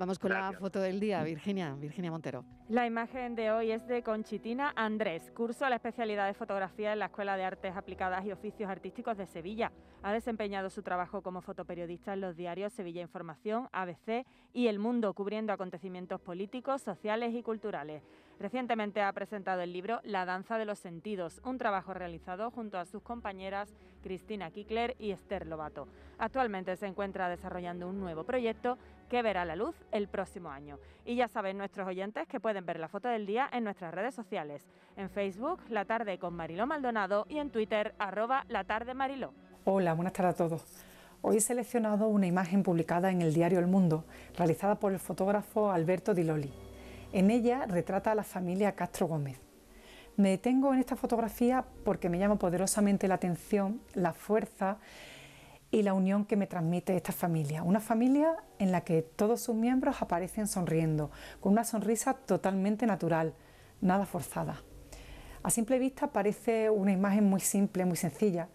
Vamos con la foto del día, Virginia, Virginia Montero. La imagen de hoy es de Conchitina Andrés, curso la especialidad de fotografía en la Escuela de Artes Aplicadas y Oficios Artísticos de Sevilla. Ha desempeñado su trabajo como fotoperiodista en los diarios Sevilla Información, ABC y El Mundo, cubriendo acontecimientos políticos, sociales y culturales. Recientemente ha presentado el libro La danza de los sentidos, un trabajo realizado junto a sus compañeras Cristina Kickler y Esther Lobato. Actualmente se encuentra desarrollando un nuevo proyecto que verá la luz el próximo año. Y ya saben nuestros oyentes que pueden ver la foto del día en nuestras redes sociales, en Facebook La Tarde con Mariló Maldonado y en Twitter arroba La Tarde Mariló. Hola, buenas tardes a todos. Hoy he seleccionado una imagen publicada en el diario El Mundo, realizada por el fotógrafo Alberto Di Loli. En ella retrata a la familia Castro Gómez. Me detengo en esta fotografía porque me llama poderosamente la atención la fuerza y la unión que me transmite esta familia. Una familia en la que todos sus miembros aparecen sonriendo, con una sonrisa totalmente natural, nada forzada. A simple vista parece una imagen muy simple, muy sencilla,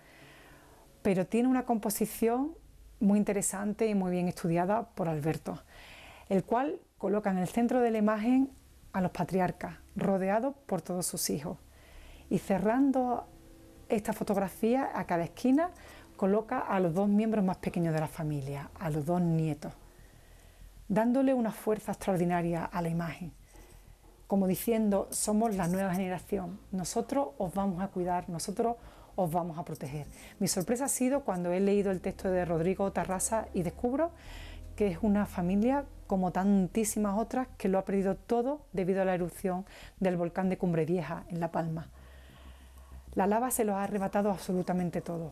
pero tiene una composición muy interesante y muy bien estudiada por Alberto, el cual coloca en el centro de la imagen a los patriarcas, rodeados por todos sus hijos. Y cerrando esta fotografía, a cada esquina coloca a los dos miembros más pequeños de la familia, a los dos nietos, dándole una fuerza extraordinaria a la imagen, como diciendo, somos la nueva generación, nosotros os vamos a cuidar, nosotros os vamos a proteger. Mi sorpresa ha sido cuando he leído el texto de Rodrigo Tarrasa y descubro que es una familia como tantísimas otras que lo ha perdido todo debido a la erupción del volcán de Cumbre Vieja en La Palma. La lava se lo ha arrebatado absolutamente todo.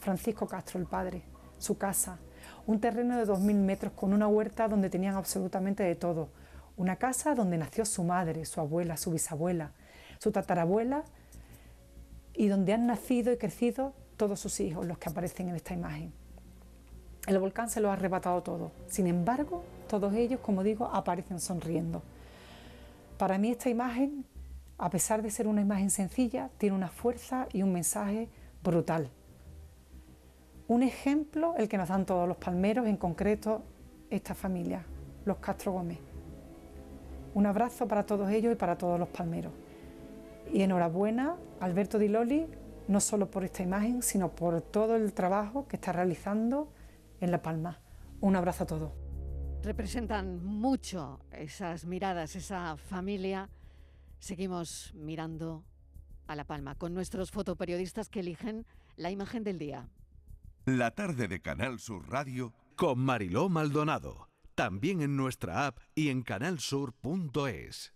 Francisco Castro, el padre, su casa, un terreno de 2.000 metros con una huerta donde tenían absolutamente de todo. Una casa donde nació su madre, su abuela, su bisabuela, su tatarabuela y donde han nacido y crecido todos sus hijos, los que aparecen en esta imagen. El volcán se lo ha arrebatado todo. Sin embargo, todos ellos, como digo, aparecen sonriendo. Para mí esta imagen, a pesar de ser una imagen sencilla, tiene una fuerza y un mensaje brutal. Un ejemplo el que nos dan todos los palmeros, en concreto esta familia, los Castro Gómez. Un abrazo para todos ellos y para todos los palmeros. Y enhorabuena, Alberto Di Loli, no solo por esta imagen, sino por todo el trabajo que está realizando en La Palma. Un abrazo a todos. Representan mucho esas miradas, esa familia. Seguimos mirando a La Palma con nuestros fotoperiodistas que eligen la imagen del día. La tarde de Canal Sur Radio con Mariló Maldonado. También en nuestra app y en canalsur.es.